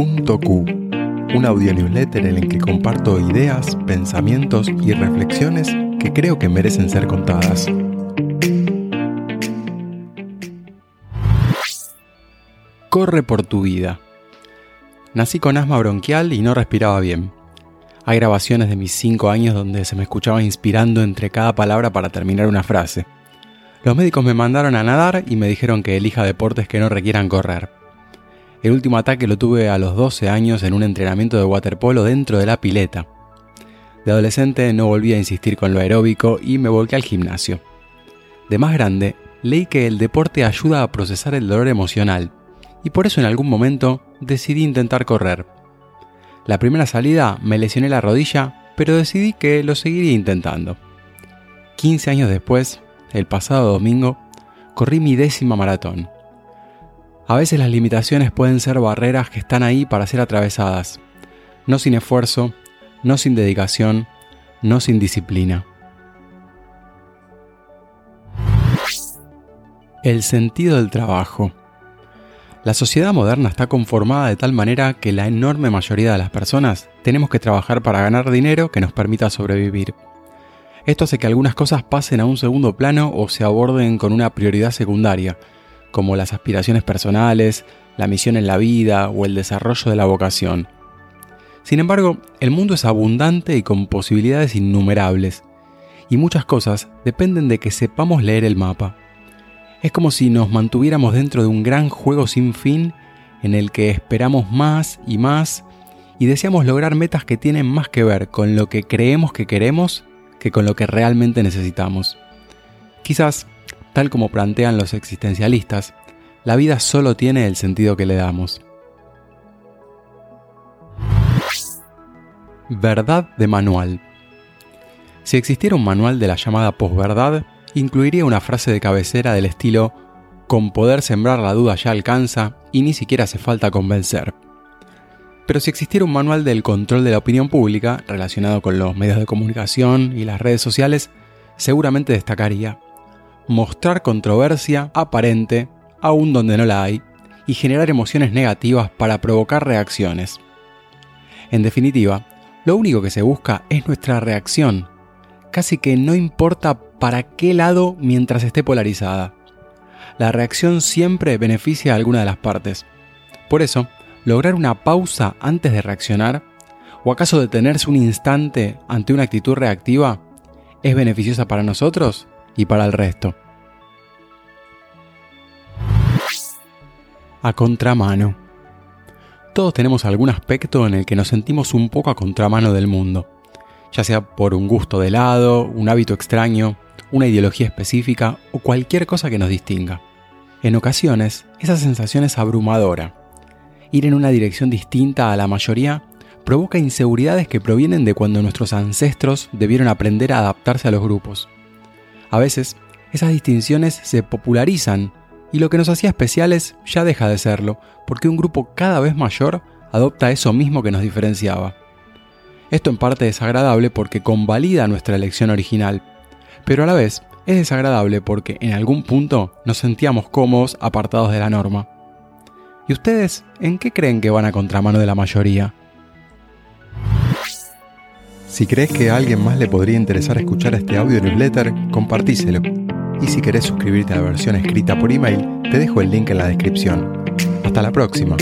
Un audio newsletter en el que comparto ideas, pensamientos y reflexiones que creo que merecen ser contadas. Corre por tu vida. Nací con asma bronquial y no respiraba bien. Hay grabaciones de mis 5 años donde se me escuchaba inspirando entre cada palabra para terminar una frase. Los médicos me mandaron a nadar y me dijeron que elija deportes que no requieran correr. El último ataque lo tuve a los 12 años en un entrenamiento de waterpolo dentro de la pileta. De adolescente no volví a insistir con lo aeróbico y me volqué al gimnasio. De más grande, leí que el deporte ayuda a procesar el dolor emocional y por eso en algún momento decidí intentar correr. La primera salida me lesioné la rodilla, pero decidí que lo seguiría intentando. 15 años después, el pasado domingo, corrí mi décima maratón. A veces las limitaciones pueden ser barreras que están ahí para ser atravesadas, no sin esfuerzo, no sin dedicación, no sin disciplina. El sentido del trabajo. La sociedad moderna está conformada de tal manera que la enorme mayoría de las personas tenemos que trabajar para ganar dinero que nos permita sobrevivir. Esto hace que algunas cosas pasen a un segundo plano o se aborden con una prioridad secundaria, como las aspiraciones personales, la misión en la vida o el desarrollo de la vocación. Sin embargo, el mundo es abundante y con posibilidades innumerables, y muchas cosas dependen de que sepamos leer el mapa. Es como si nos mantuviéramos dentro de un gran juego sin fin en el que esperamos más y más y deseamos lograr metas que tienen más que ver con lo que creemos que queremos que con lo que realmente necesitamos. Quizás, tal como plantean los existencialistas, la vida solo tiene el sentido que le damos. Verdad de manual. Si existiera un manual de la llamada posverdad, incluiría una frase de cabecera del estilo con poder sembrar la duda ya alcanza y ni siquiera hace falta convencer. Pero si existiera un manual del control de la opinión pública relacionado con los medios de comunicación y las redes sociales, seguramente destacaría mostrar controversia aparente aún donde no la hay y generar emociones negativas para provocar reacciones. En definitiva, lo único que se busca es nuestra reacción. Casi que no importa para qué lado mientras esté polarizada. La reacción siempre beneficia a alguna de las partes. Por eso, lograr una pausa antes de reaccionar, o acaso detenerse un instante ante una actitud reactiva, es beneficiosa para nosotros y para el resto. A contramano. Todos tenemos algún aspecto en el que nos sentimos un poco a contramano del mundo, ya sea por un gusto de lado, un hábito extraño, una ideología específica o cualquier cosa que nos distinga. En ocasiones, esa sensación es abrumadora. Ir en una dirección distinta a la mayoría provoca inseguridades que provienen de cuando nuestros ancestros debieron aprender a adaptarse a los grupos. A veces, esas distinciones se popularizan y lo que nos hacía especiales ya deja de serlo, porque un grupo cada vez mayor adopta eso mismo que nos diferenciaba. Esto en parte es agradable porque convalida nuestra elección original, pero a la vez es desagradable porque en algún punto nos sentíamos cómodos apartados de la norma. ¿Y ustedes en qué creen que van a contramano de la mayoría? Si crees que a alguien más le podría interesar escuchar este audio newsletter, compartíselo. Y si querés suscribirte a la versión escrita por email, te dejo el link en la descripción. Hasta la próxima.